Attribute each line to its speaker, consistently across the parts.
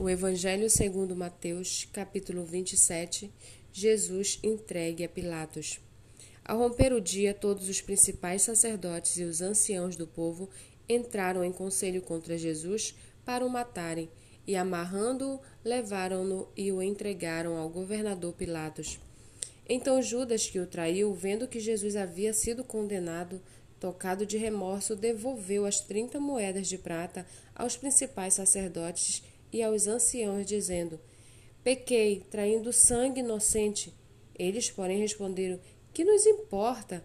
Speaker 1: O Evangelho segundo Mateus, capítulo 27, Jesus entregue a Pilatos. Ao romper o dia, todos os principais sacerdotes e os anciãos do povo entraram em conselho contra Jesus para o matarem, e amarrando-o, levaram-no e o entregaram ao governador Pilatos. Então Judas, que o traiu, vendo que Jesus havia sido condenado, tocado de remorso, devolveu as trinta moedas de prata aos principais sacerdotes e aos anciãos, dizendo: Pequei, traindo sangue inocente. Eles, porém, responderam: Que nos importa?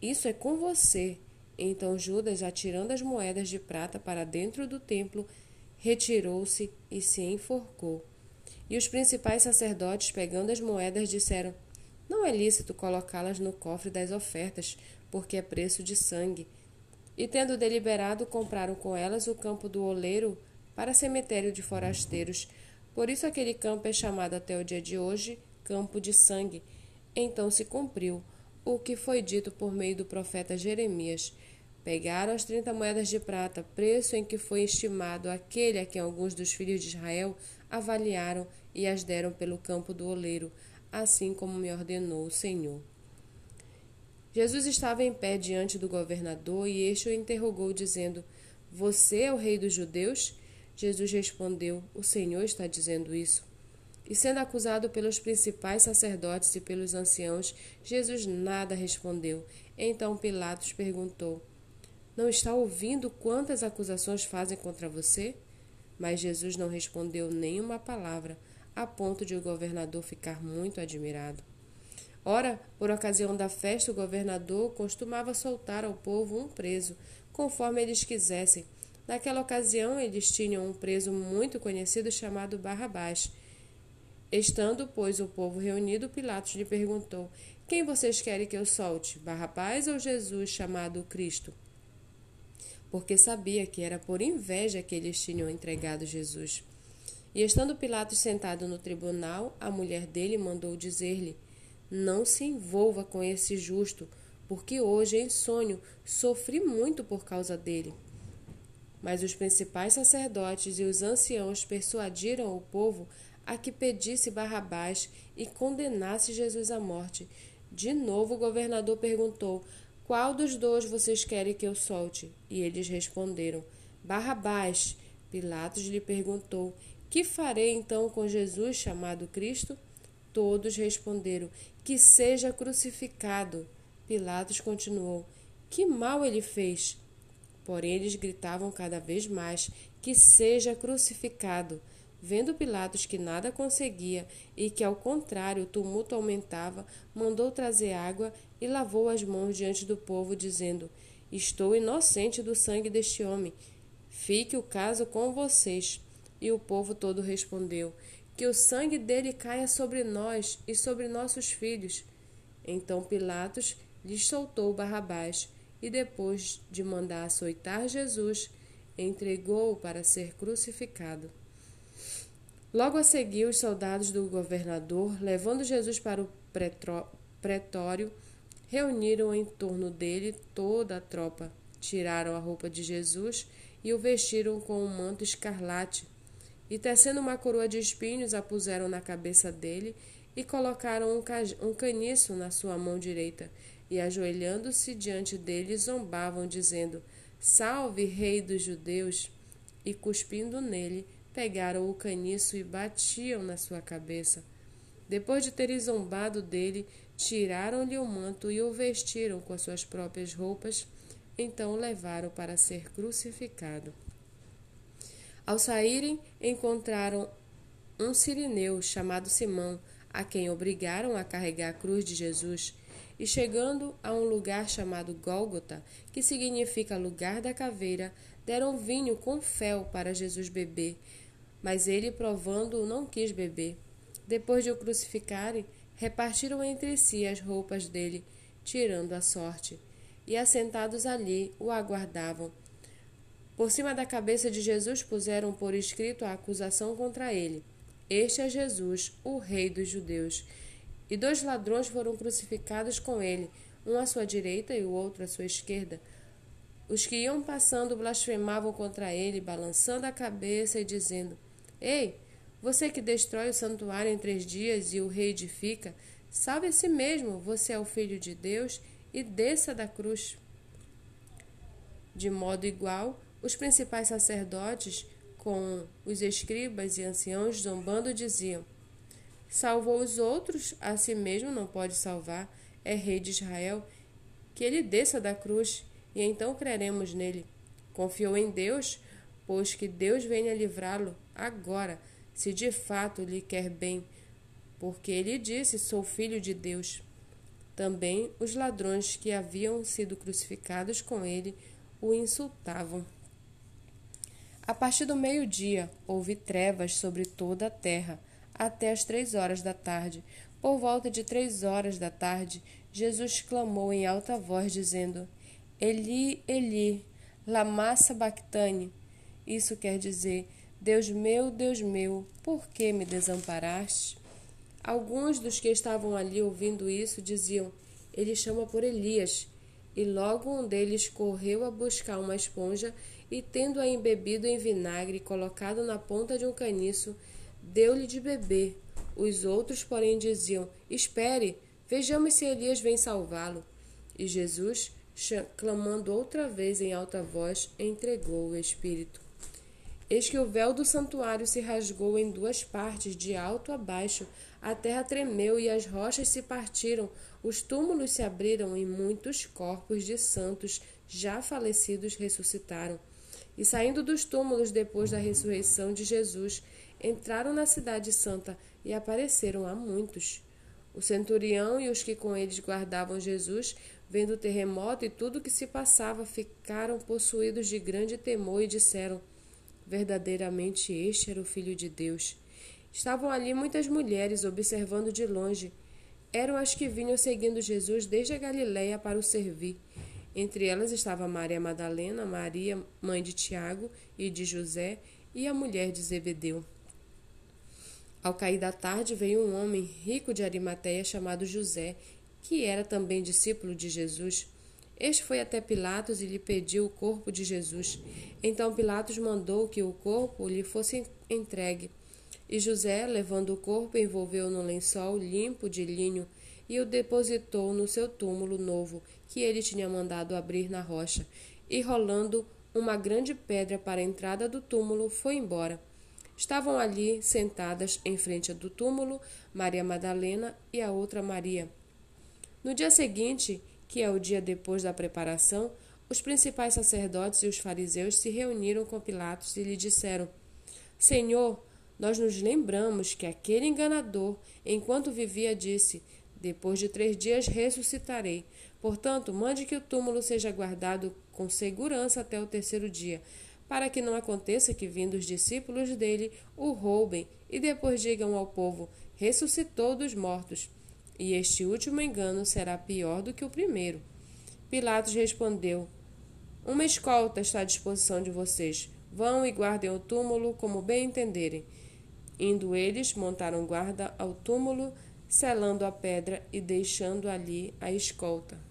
Speaker 1: Isso é com você. Então Judas, atirando as moedas de prata para dentro do templo, retirou-se e se enforcou. E os principais sacerdotes, pegando as moedas, disseram: Não é lícito colocá-las no cofre das ofertas, porque é preço de sangue. E tendo deliberado, compraram com elas o campo do oleiro para cemitério de forasteiros. Por isso aquele campo é chamado até o dia de hoje campo de sangue. Então se cumpriu o que foi dito por meio do profeta Jeremias. Pegaram as trinta moedas de prata, preço em que foi estimado aquele a quem alguns dos filhos de Israel avaliaram e as deram pelo campo do oleiro, assim como me ordenou o Senhor. Jesus estava em pé diante do governador e este o interrogou, dizendo: Você é o rei dos judeus? Jesus respondeu: O Senhor está dizendo isso. E sendo acusado pelos principais sacerdotes e pelos anciãos, Jesus nada respondeu. Então Pilatos perguntou: Não está ouvindo quantas acusações fazem contra você? Mas Jesus não respondeu nenhuma palavra, a ponto de o governador ficar muito admirado. Ora, por ocasião da festa, o governador costumava soltar ao povo um preso, conforme eles quisessem Naquela ocasião, eles tinham um preso muito conhecido chamado Barrabás. Estando, pois, o povo reunido, Pilatos lhe perguntou: Quem vocês querem que eu solte, Barrabás ou Jesus, chamado Cristo? Porque sabia que era por inveja que eles tinham entregado Jesus. E estando Pilatos sentado no tribunal, a mulher dele mandou dizer-lhe: Não se envolva com esse justo, porque hoje, em sonho, sofri muito por causa dele. Mas os principais sacerdotes e os anciãos persuadiram o povo a que pedisse Barrabás e condenasse Jesus à morte. De novo o governador perguntou: Qual dos dois vocês querem que eu solte? E eles responderam: Barrabás. Pilatos lhe perguntou: Que farei então com Jesus chamado Cristo? Todos responderam: Que seja crucificado. Pilatos continuou: Que mal ele fez? Porém, eles gritavam cada vez mais: Que seja crucificado! Vendo Pilatos que nada conseguia e que, ao contrário, o tumulto aumentava, mandou trazer água e lavou as mãos diante do povo, dizendo: Estou inocente do sangue deste homem. Fique o caso com vocês. E o povo todo respondeu: Que o sangue dele caia sobre nós e sobre nossos filhos. Então Pilatos lhes soltou Barrabás e depois de mandar açoitar Jesus, entregou-o para ser crucificado. Logo a seguir, os soldados do governador, levando Jesus para o pretório, reuniram em torno dele toda a tropa, tiraram a roupa de Jesus e o vestiram com um manto escarlate, e tecendo uma coroa de espinhos, a puseram na cabeça dele e colocaram um caniço na sua mão direita e, ajoelhando-se diante dele, zombavam, dizendo: Salve, Rei dos Judeus! E, cuspindo nele, pegaram o caniço e batiam na sua cabeça. Depois de terem zombado dele, tiraram-lhe o manto e o vestiram com as suas próprias roupas, então o levaram para ser crucificado. Ao saírem, encontraram um sirineu chamado Simão, a quem obrigaram a carregar a cruz de Jesus e chegando a um lugar chamado Gólgota, que significa lugar da caveira, deram vinho com fel para Jesus beber, mas ele, provando-o, não quis beber. Depois de o crucificarem, repartiram entre si as roupas dele, tirando a sorte, e assentados ali o aguardavam. Por cima da cabeça de Jesus puseram por escrito a acusação contra ele: Este é Jesus, o Rei dos Judeus. E dois ladrões foram crucificados com ele, um à sua direita e o outro à sua esquerda. Os que iam passando blasfemavam contra ele, balançando a cabeça e dizendo: Ei, você que destrói o santuário em três dias e o reedifica, salve a si mesmo, você é o filho de Deus, e desça da cruz. De modo igual, os principais sacerdotes, com os escribas e anciãos zombando, diziam: Salvou os outros, a si mesmo não pode salvar, é rei de Israel, que ele desça da cruz, e então creremos nele. Confiou em Deus, pois que Deus venha livrá-lo agora se de fato lhe quer bem, porque ele disse: Sou filho de Deus. Também os ladrões que haviam sido crucificados com ele o insultavam. A partir do meio-dia houve trevas sobre toda a terra, até as três horas da tarde. Por volta de três horas da tarde, Jesus clamou em alta voz, dizendo: Eli, Eli, lama sabachthani. Isso quer dizer: Deus meu, Deus meu, por que me desamparaste? Alguns dos que estavam ali ouvindo isso diziam: Ele chama por Elias. E logo um deles correu a buscar uma esponja e, tendo-a embebido em vinagre e colocado na ponta de um caniço, deu-lhe de beber. Os outros, porém, diziam: Espere, vejamos se Elias vem salvá-lo. E Jesus, clamando outra vez em alta voz, entregou o Espírito. Eis que o véu do santuário se rasgou em duas partes, de alto a baixo. A terra tremeu e as rochas se partiram. Os túmulos se abriram e muitos corpos de santos já falecidos ressuscitaram. E saindo dos túmulos depois da ressurreição de Jesus, entraram na Cidade Santa e apareceram a muitos. O centurião e os que com eles guardavam Jesus, vendo o terremoto e tudo o que se passava, ficaram possuídos de grande temor e disseram: Verdadeiramente este era o Filho de Deus. Estavam ali muitas mulheres observando de longe. Eram as que vinham seguindo Jesus desde a Galiléia para o servir. Entre elas estava Maria Madalena, Maria, mãe de Tiago e de José, e a mulher de Zebedeu. Ao cair da tarde veio um homem rico de Arimateia chamado José, que era também discípulo de Jesus. Este foi até Pilatos e lhe pediu o corpo de Jesus. Então Pilatos mandou que o corpo lhe fosse entregue. E José, levando o corpo, envolveu no lençol limpo de linho e o depositou no seu túmulo novo, que ele tinha mandado abrir na rocha. E rolando uma grande pedra para a entrada do túmulo, foi embora. Estavam ali, sentadas em frente do túmulo, Maria Madalena e a outra Maria. No dia seguinte, que é o dia depois da preparação, os principais sacerdotes e os fariseus se reuniram com Pilatos e lhe disseram: Senhor, nós nos lembramos que aquele enganador, enquanto vivia, disse: Depois de três dias ressuscitarei. Portanto, mande que o túmulo seja guardado com segurança até o terceiro dia, para que não aconteça que, vindo os discípulos dele, o roubem e depois digam ao povo: ressuscitou dos mortos e este último engano será pior do que o primeiro. Pilatos respondeu: Uma escolta está à disposição de vocês. Vão e guardem o túmulo como bem entenderem. Indo eles, montaram guarda ao túmulo, selando a pedra e deixando ali a escolta.